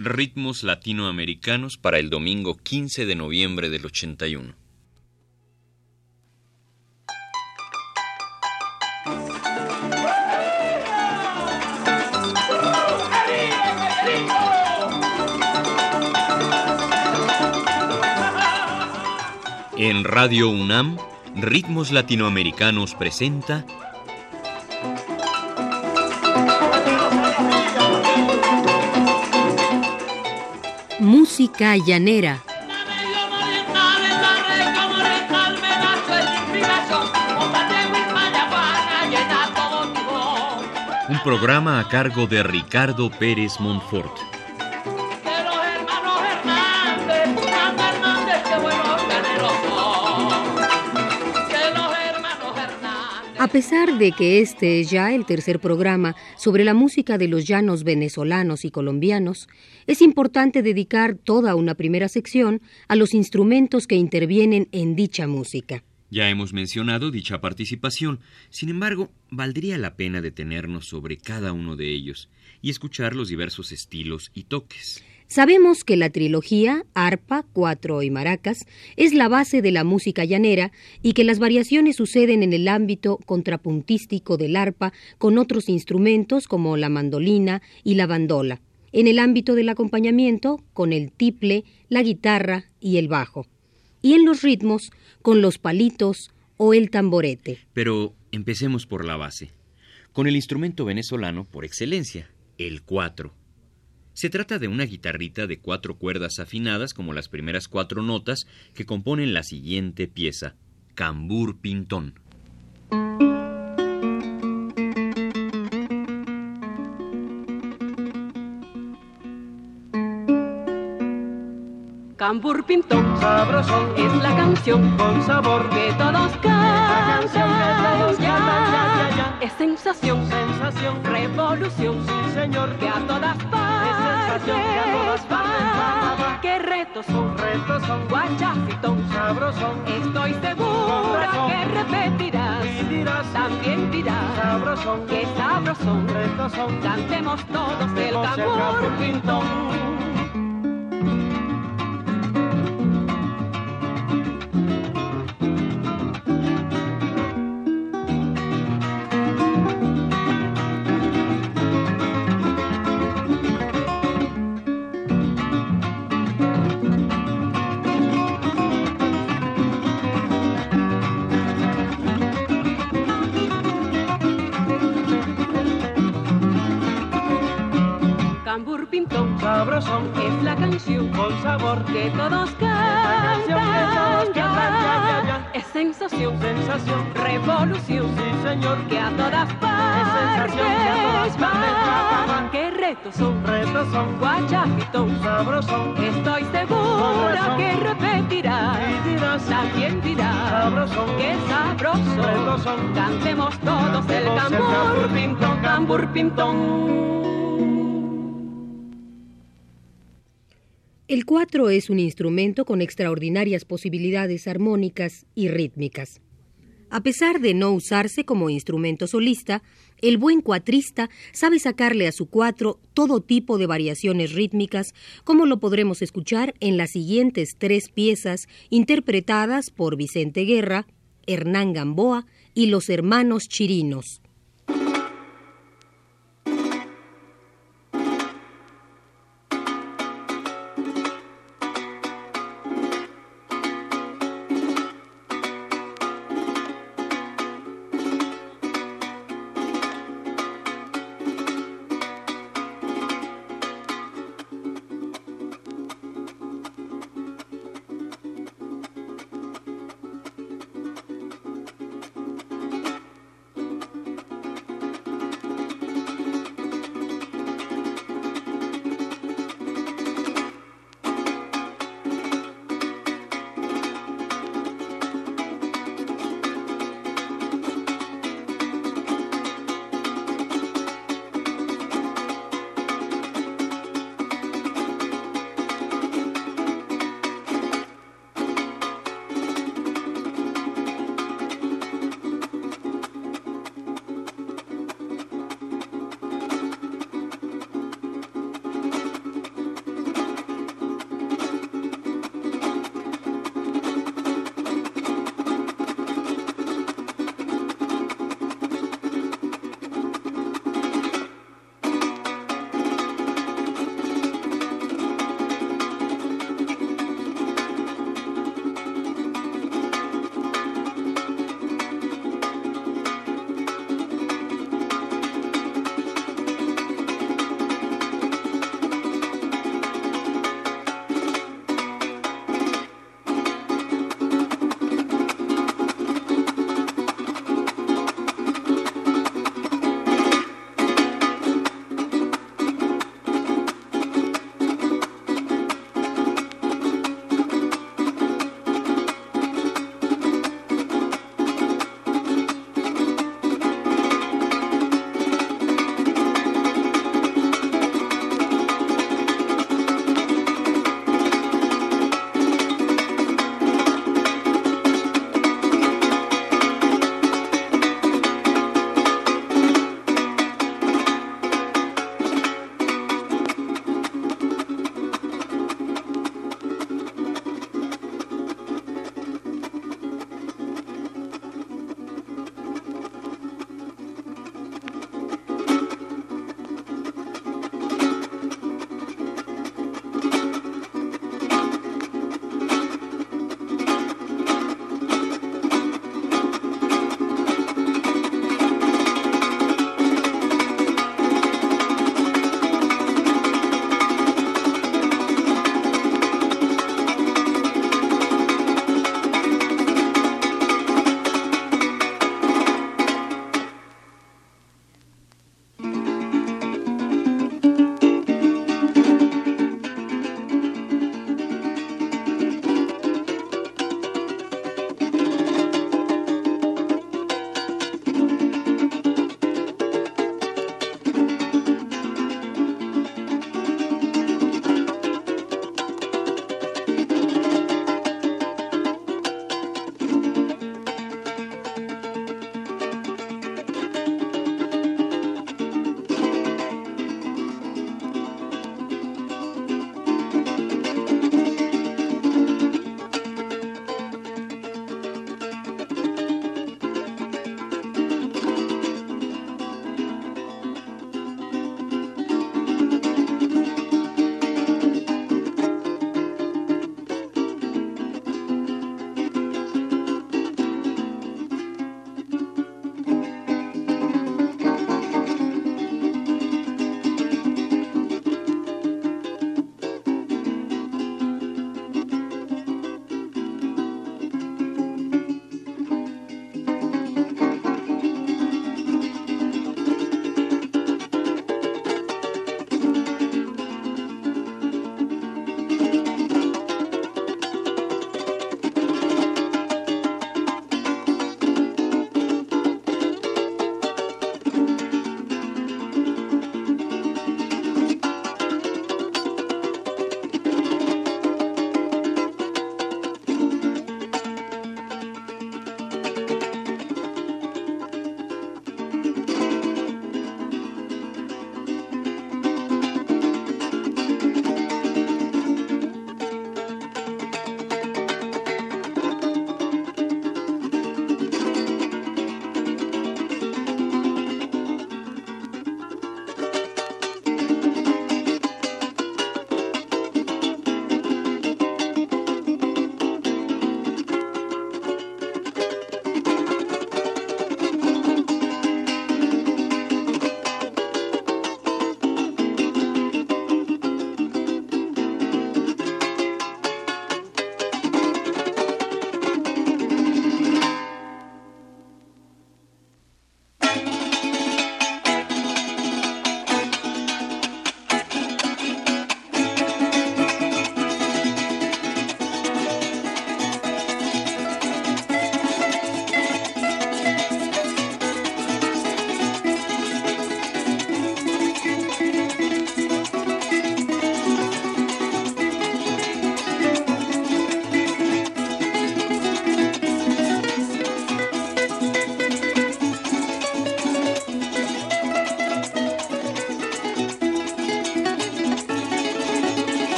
Ritmos Latinoamericanos para el domingo 15 de noviembre del 81. En Radio UNAM, Ritmos Latinoamericanos presenta Música llanera. Un programa a cargo de Ricardo Pérez Montfort. A pesar de que este es ya el tercer programa sobre la música de los llanos venezolanos y colombianos, es importante dedicar toda una primera sección a los instrumentos que intervienen en dicha música. Ya hemos mencionado dicha participación, sin embargo, valdría la pena detenernos sobre cada uno de ellos y escuchar los diversos estilos y toques. Sabemos que la trilogía, arpa, cuatro y maracas, es la base de la música llanera y que las variaciones suceden en el ámbito contrapuntístico del arpa con otros instrumentos como la mandolina y la bandola, en el ámbito del acompañamiento con el tiple, la guitarra y el bajo, y en los ritmos con los palitos o el tamborete. Pero empecemos por la base, con el instrumento venezolano por excelencia, el cuatro se trata de una guitarrita de cuatro cuerdas afinadas como las primeras cuatro notas que componen la siguiente pieza, Cambur Pintón. Cambur Pintón, sabroso, es la canción con sabor que todos cantan. Es sensación, sensación, revolución, sí señor, que a todas partes, que a todas partes. Que retos son, retos son, guachafitón, sabrosón. Estoy segura que repetirás, y dirás, también dirás, sabrosón, que sabrosón, retos son. Cantemos todos el cambur pintón. Es la canción con sabor que todos cantan. Es sensación, sensación, revolución, sí señor, que a todas partes, que a todas partes Que retos son, retos son, guachafitón, sabrosón. Estoy segura que repetirá y dirás, también dirás, sabrosón, que sabroso. Cantemos todos el cambur pintón, cambur pintón. El cuatro es un instrumento con extraordinarias posibilidades armónicas y rítmicas. A pesar de no usarse como instrumento solista, el buen cuatrista sabe sacarle a su cuatro todo tipo de variaciones rítmicas, como lo podremos escuchar en las siguientes tres piezas interpretadas por Vicente Guerra, Hernán Gamboa y los hermanos Chirinos.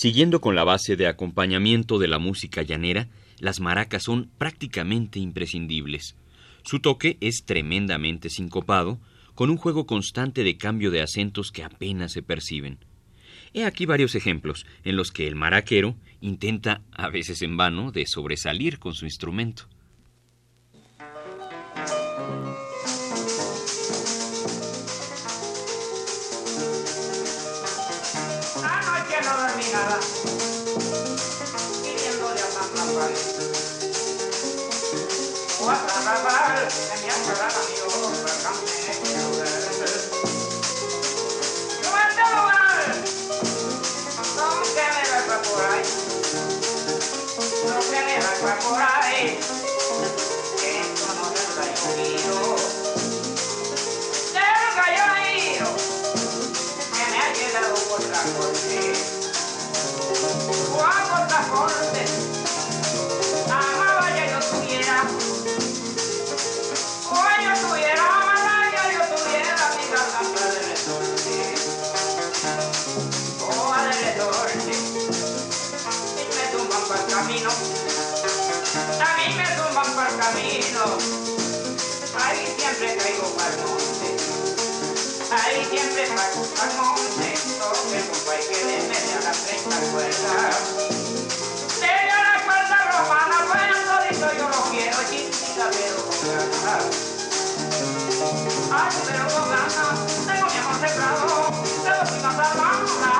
Siguiendo con la base de acompañamiento de la música llanera, las maracas son prácticamente imprescindibles. Su toque es tremendamente sincopado, con un juego constante de cambio de acentos que apenas se perciben. He aquí varios ejemplos en los que el maraquero intenta, a veces en vano, de sobresalir con su instrumento. Por ahí, camino, ahí siempre caigo para monte. Ahí siempre saco al monte, toque compa y que le mete a las 30 cuerdas. Tenga la cuerda romana, cuando dicho yo lo quiero, chiquita, pero con ganas. Ay, pero con ganas, tengo mi amor sembrado, de los primas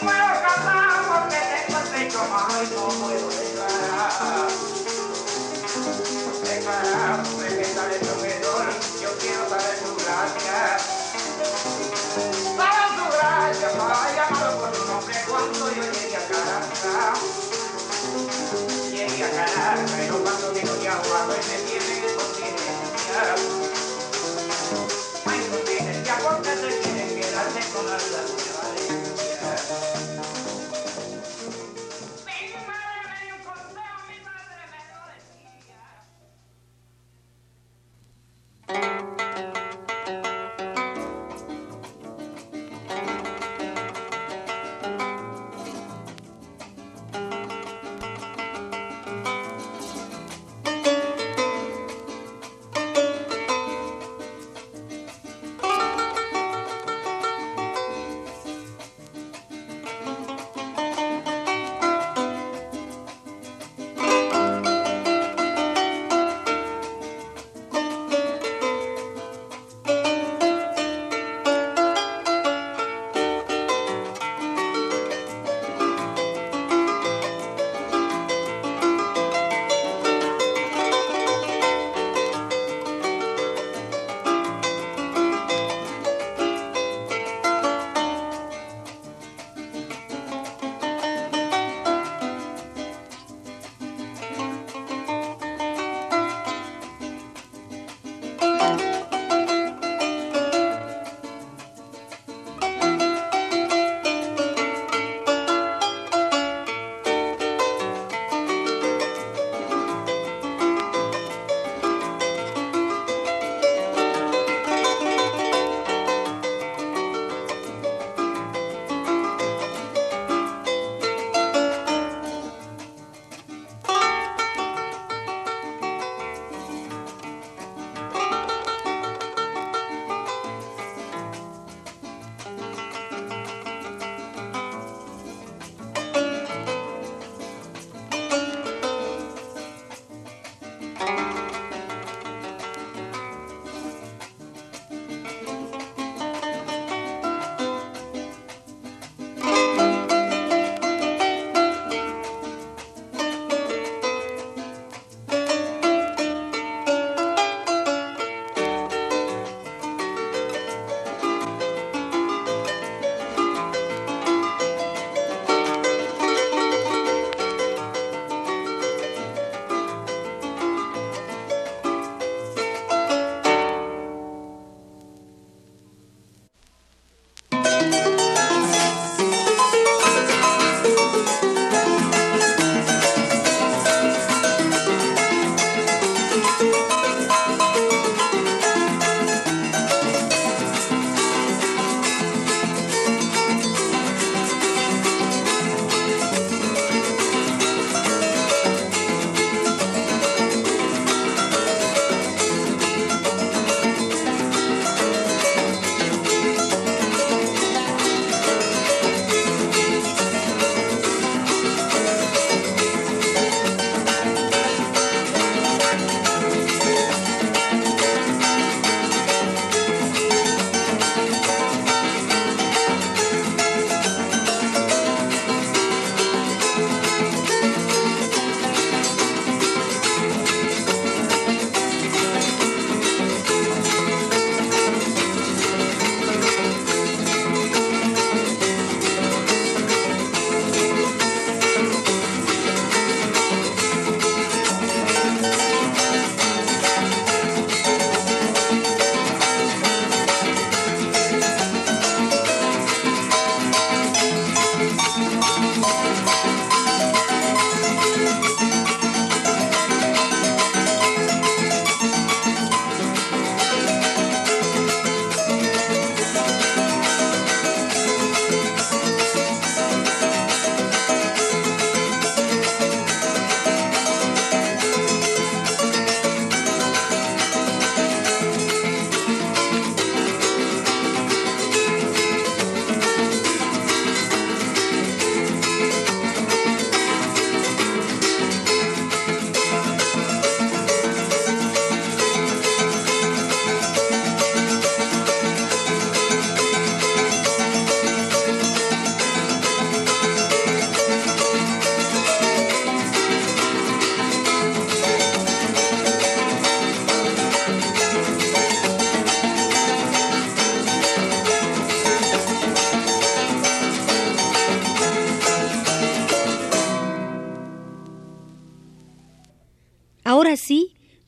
Puedo cantar porque tengo el pecho malo y no puedo declarar. Declarar, presentar el proveedor, yo quiero saber su gracia. Saber su gracia, para llamarlo por su nombre cuando yo llegue a casa. Llegué a ganar, pero cuando digo ya guardo y me tienen en continencia. personalidade.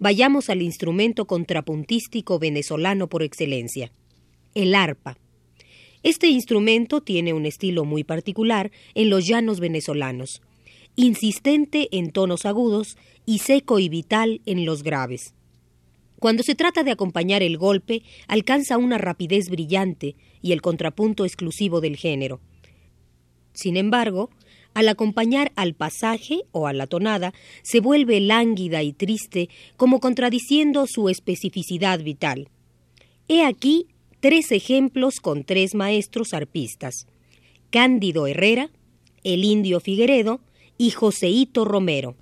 Vayamos al instrumento contrapuntístico venezolano por excelencia, el arpa. Este instrumento tiene un estilo muy particular en los llanos venezolanos, insistente en tonos agudos y seco y vital en los graves. Cuando se trata de acompañar el golpe, alcanza una rapidez brillante y el contrapunto exclusivo del género. Sin embargo, al acompañar al pasaje o a la tonada, se vuelve lánguida y triste, como contradiciendo su especificidad vital. He aquí tres ejemplos con tres maestros arpistas: Cándido Herrera, el indio Figueredo y Joseíto Romero.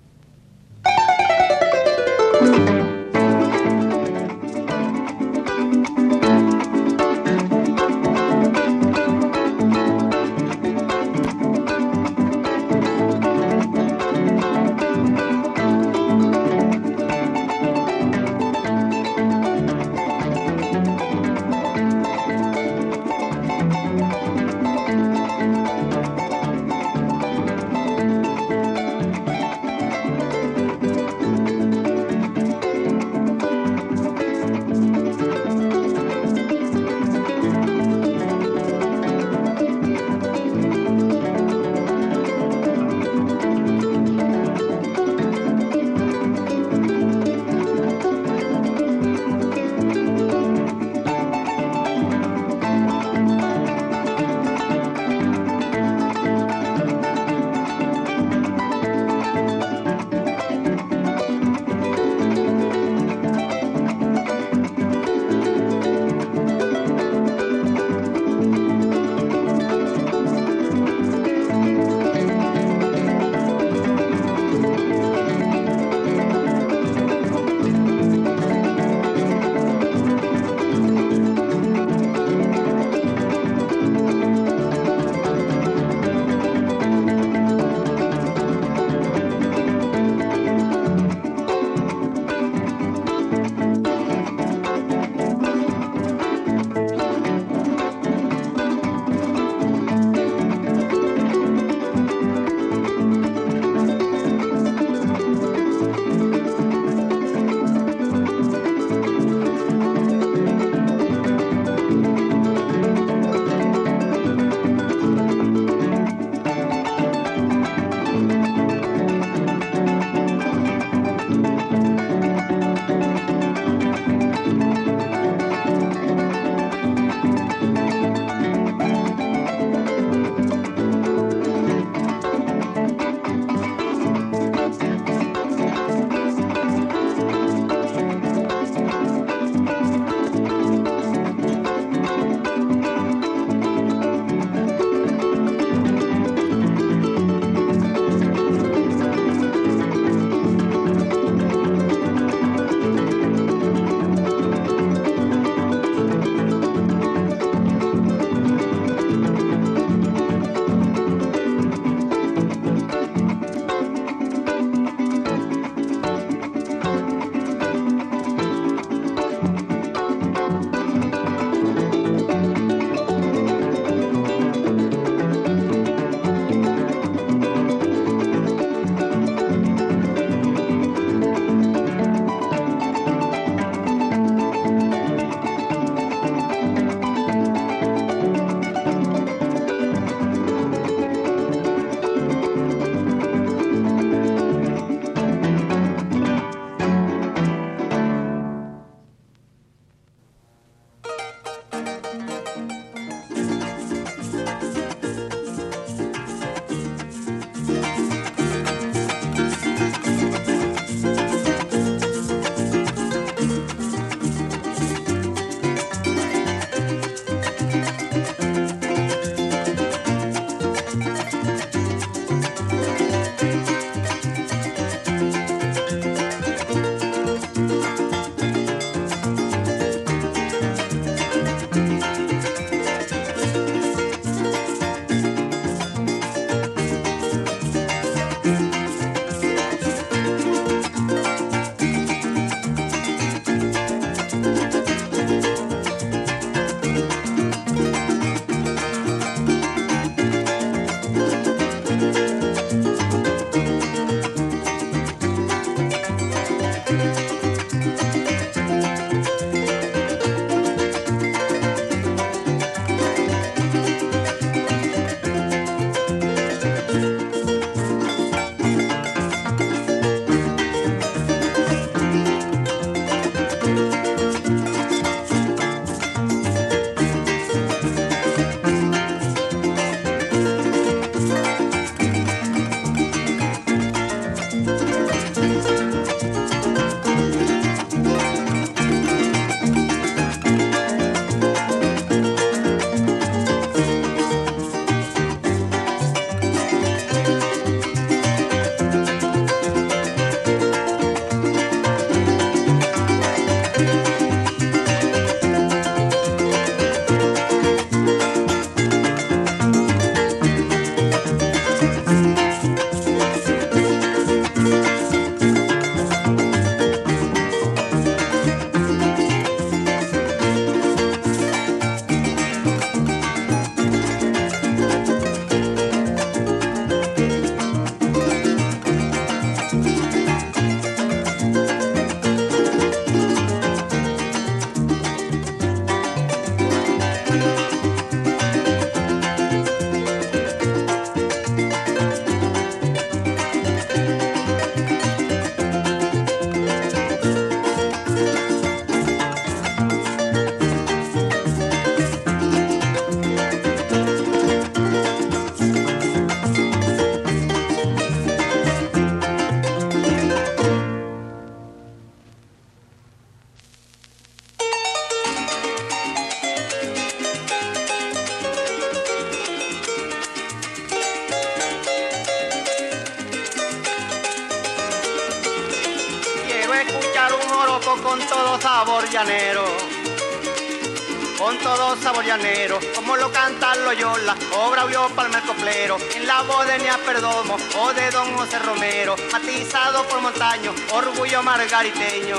Orgullo margariteño.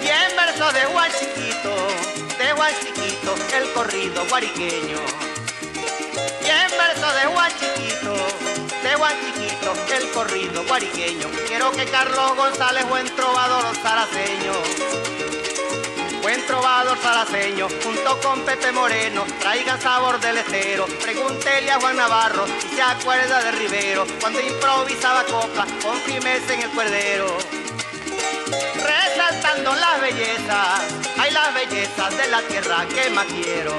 Y en verso de Juan Chiquito, de Juan Chiquito, el corrido guariqueño. Y en verso de Juan Chiquito, de Juan Chiquito, el corrido guariqueño. Quiero que Carlos González, buen trovador saraceño, buen trovador junto con Pepe Moreno, traigan sabor del estero. Pregúntele a Juan Navarro si se acuerda de Rivero, cuando improvisaba copla con firmeza en el cuerdero. Resaltando las bellezas, hay las bellezas de la tierra que más quiero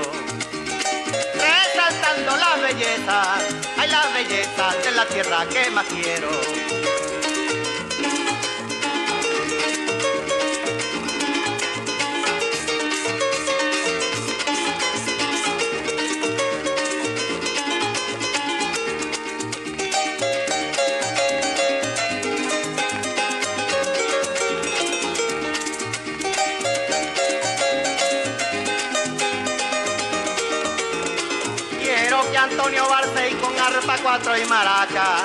resaltando las bellezas, hay las bellezas de la tierra que más. Quiero cuatro y maraca,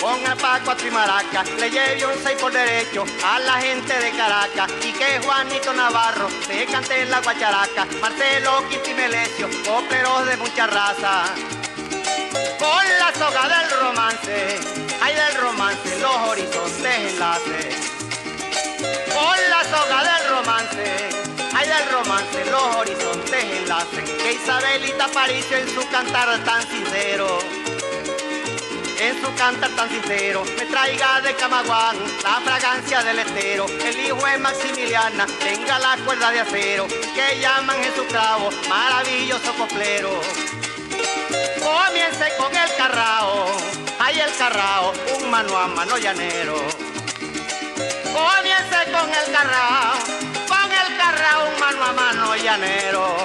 con arpa cuatro y maraca, le lleve un seis por derecho a la gente de Caracas y que Juanito Navarro se cante en la guacharaca, Marcelo Quintimelesio, copleros de mucha raza. Con la soga del romance, hay del romance los horizontes enlaces. Con la soga del romance, del romance los horizontes enlacen. Que Isabelita Aparicio en su cantar tan sincero, en su cantar tan sincero, me traiga de Camaguán la fragancia del estero. El hijo es Maximiliana, tenga la cuerda de acero, que llaman en su clavo, maravilloso coplero. Comience con el carrao, hay el carrao, un mano a mano llanero. Comience con el carrao, un mano a mano llanero.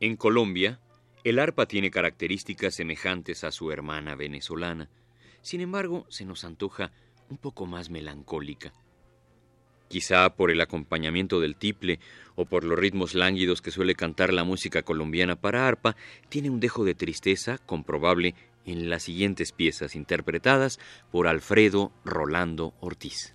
En Colombia, el arpa tiene características semejantes a su hermana venezolana. Sin embargo, se nos antoja un poco más melancólica. Quizá por el acompañamiento del tiple o por los ritmos lánguidos que suele cantar la música colombiana para arpa, tiene un dejo de tristeza comprobable en las siguientes piezas interpretadas por Alfredo Rolando Ortiz.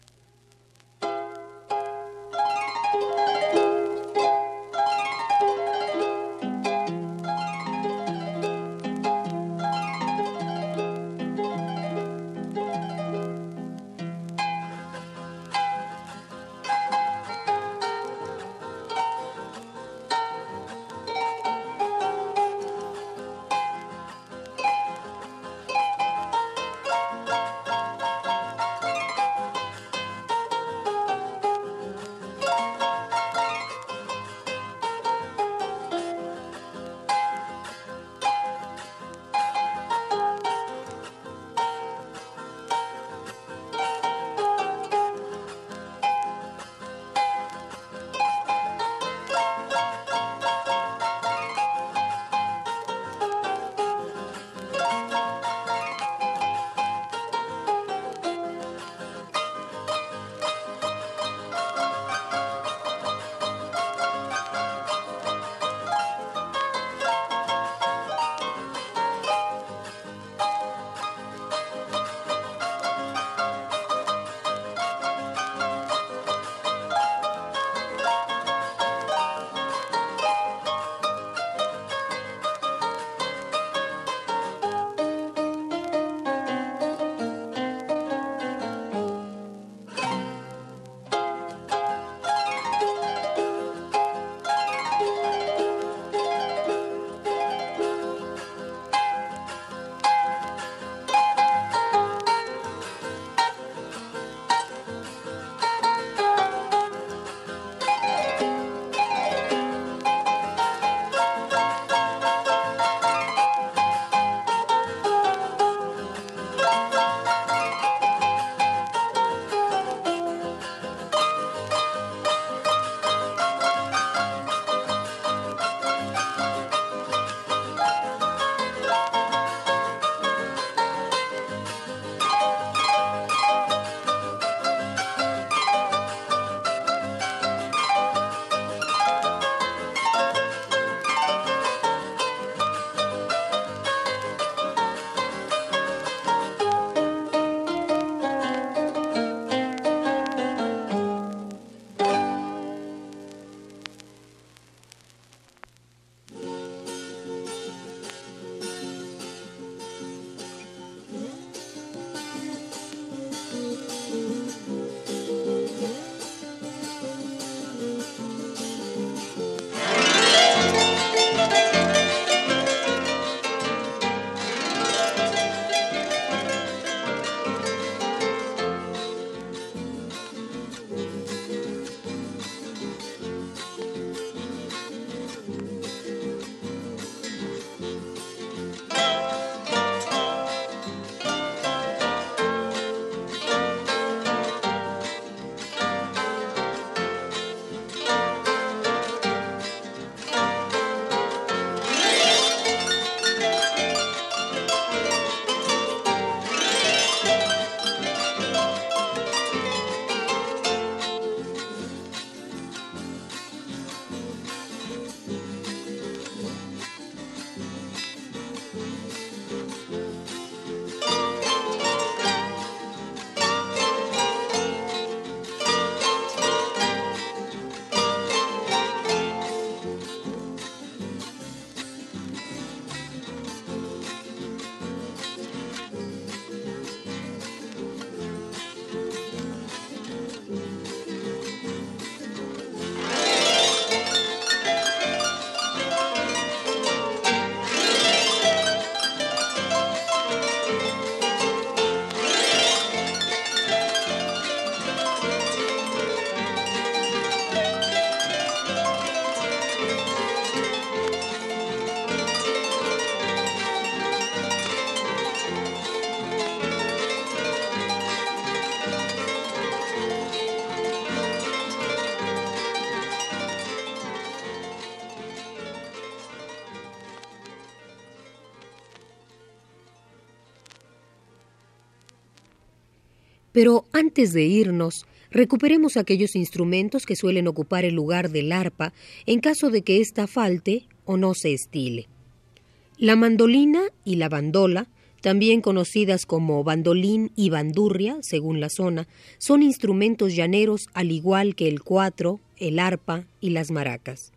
Pero antes de irnos, recuperemos aquellos instrumentos que suelen ocupar el lugar del arpa en caso de que ésta falte o no se estile. La mandolina y la bandola, también conocidas como bandolín y bandurria, según la zona, son instrumentos llaneros al igual que el cuatro, el arpa y las maracas.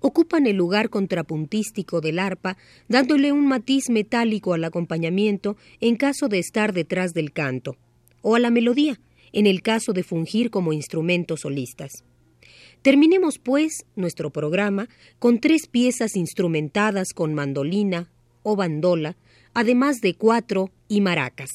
Ocupan el lugar contrapuntístico del arpa, dándole un matiz metálico al acompañamiento en caso de estar detrás del canto, o a la melodía, en el caso de fungir como instrumentos solistas. Terminemos, pues, nuestro programa con tres piezas instrumentadas con mandolina o bandola, además de cuatro y maracas.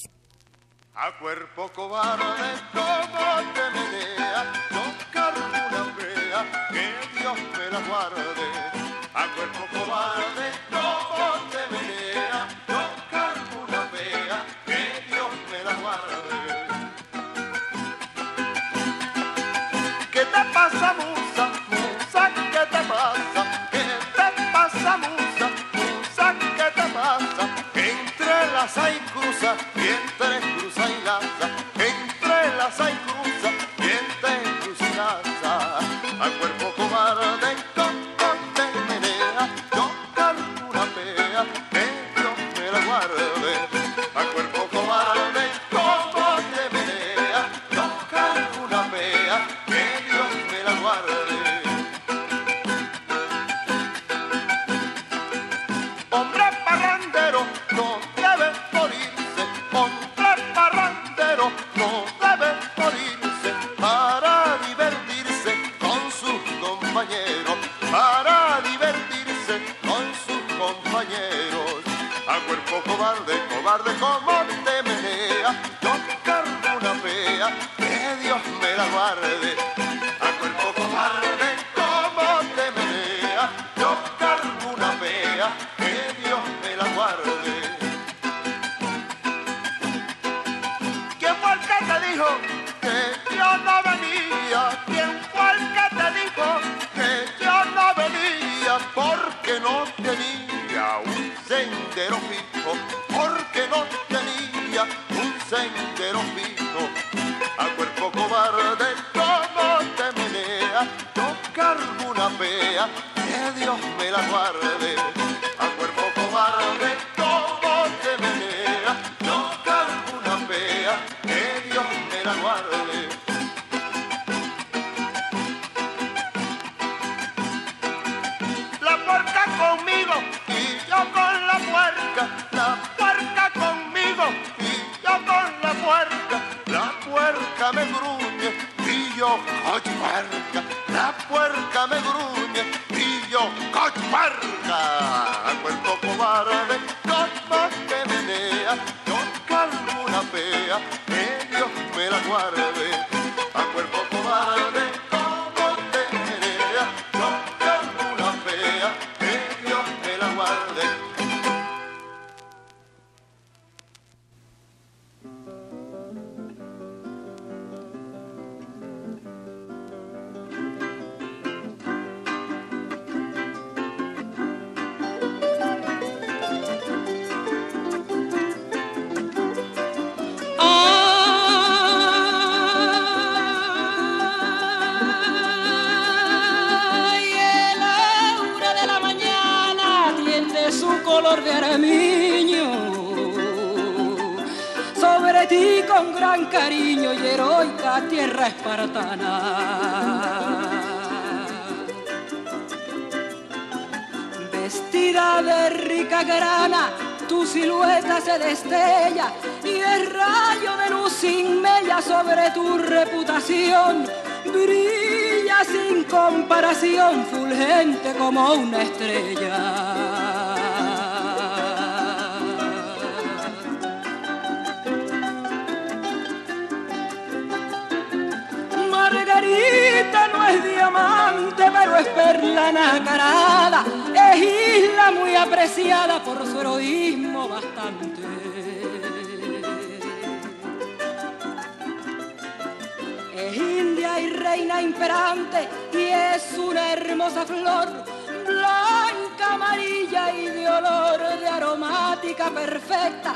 I've puerca me gruñe y yo coche diamante, pero es perla nacarada, es isla muy apreciada por su heroísmo bastante. Es india y reina imperante y es una hermosa flor, blanca, amarilla y de olor de aromática perfecta,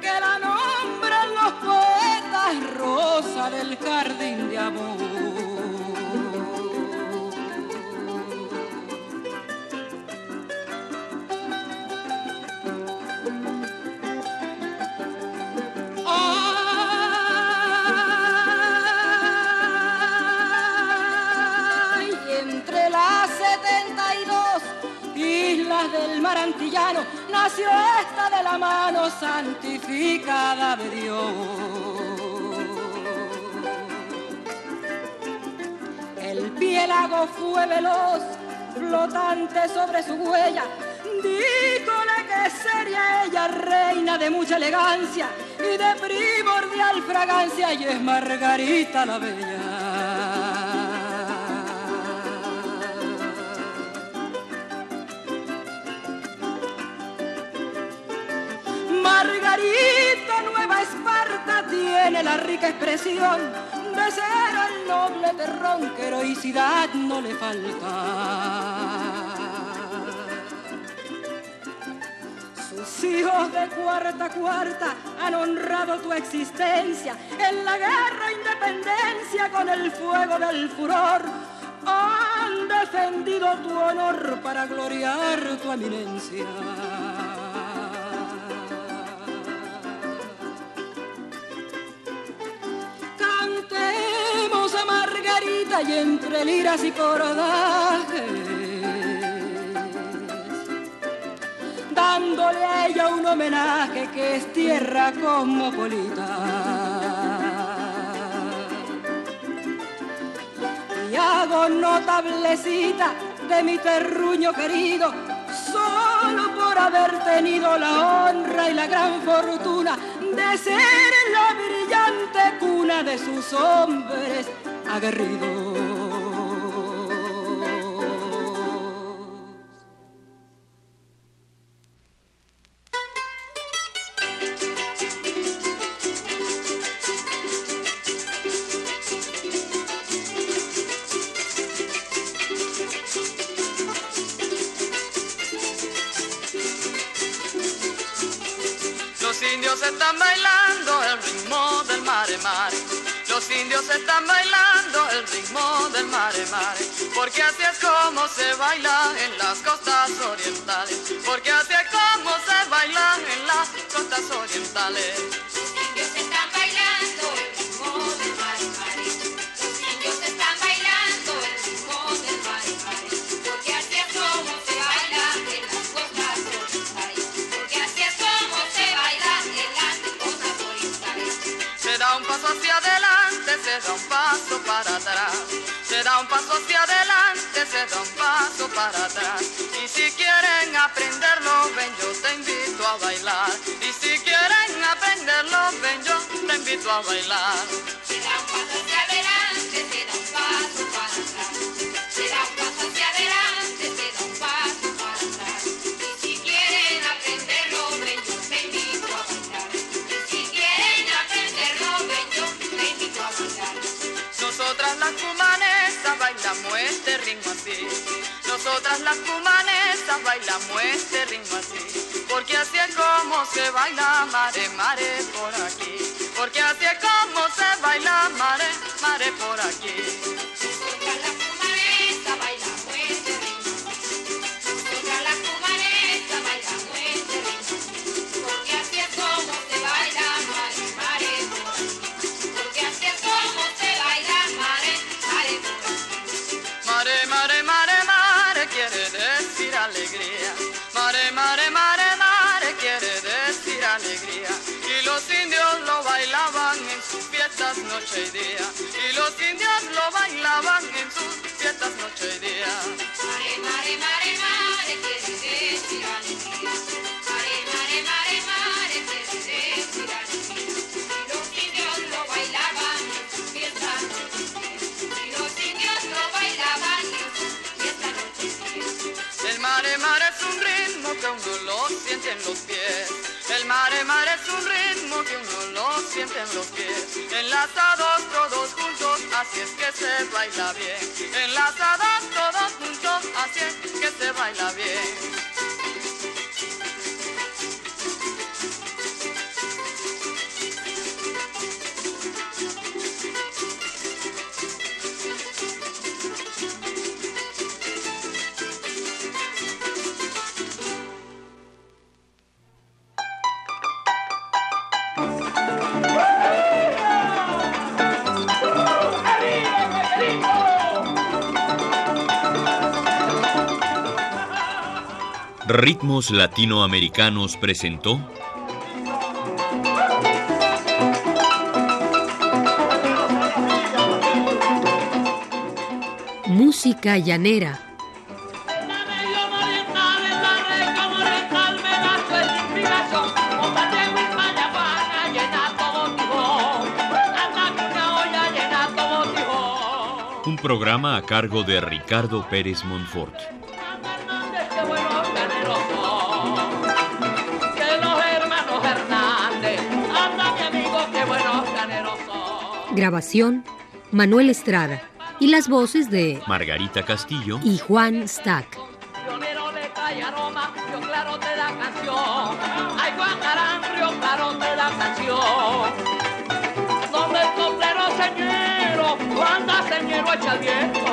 que la nombran los poetas las rosas del jardín de amor. Del mar antillano nació esta de la mano santificada de Dios. El piélago fue veloz, flotante sobre su huella. Dígole que sería ella reina de mucha elegancia y de primordial fragancia y es Margarita la Bella. Nueva Esparta tiene la rica expresión de ser el noble terrón que heroicidad no le falta. Sus hijos de cuarta cuarta han honrado tu existencia en la guerra independencia con el fuego del furor. Han defendido tu honor para gloriar tu eminencia. Y entre liras y cordajes dándole a ella un homenaje que es tierra cosmopolita. Y hago notablecita de mi terruño querido, solo por haber tenido la honra y la gran fortuna de ser la brillante cuna de sus hombres aguerridos. Los indios están bailando el ritmo del mare mare. Los indios están bailando el ritmo del mare mare. Porque así es como se baila en las costas orientales. Porque así es como se baila en las costas orientales. Se da un paso hacia adelante, se da un paso para atrás. Y si quieren aprenderlo, ven, yo te invito a bailar. Y si quieren aprenderlo, ven, yo te invito a bailar. Se da un paso hacia adelante, se da un paso para Nosotras las cumanesas bailamos este ritmo así. Porque así es como se baila mare mare por aquí. Porque así es como se baila mare mare por aquí. Bailaban en sus fiestas noche y día. Y los indios lo bailaban en sus fiestas noche y día. Mare mare mare mare quiere decir. Mare mare mare mare quiere decir. Y los indios lo bailaban en sus fiestas noche y día. Y los indios lo bailaban en sus fiestas noche y día. El mare, mare es un ritmo que uno lo siente en los pies. El mare, mare es un ritmo que uno lo siente en los pies. Enlazados todos juntos, así es que se baila bien. Enlazados todos juntos, así es que se baila bien. Una olla llena todo Tijón. un programa a cargo de Ricardo Pérez Monfort. Grabación, Manuel Estrada. Y las voces de Margarita Castillo, y Juan Stack. Donde el señero, señero echa viento.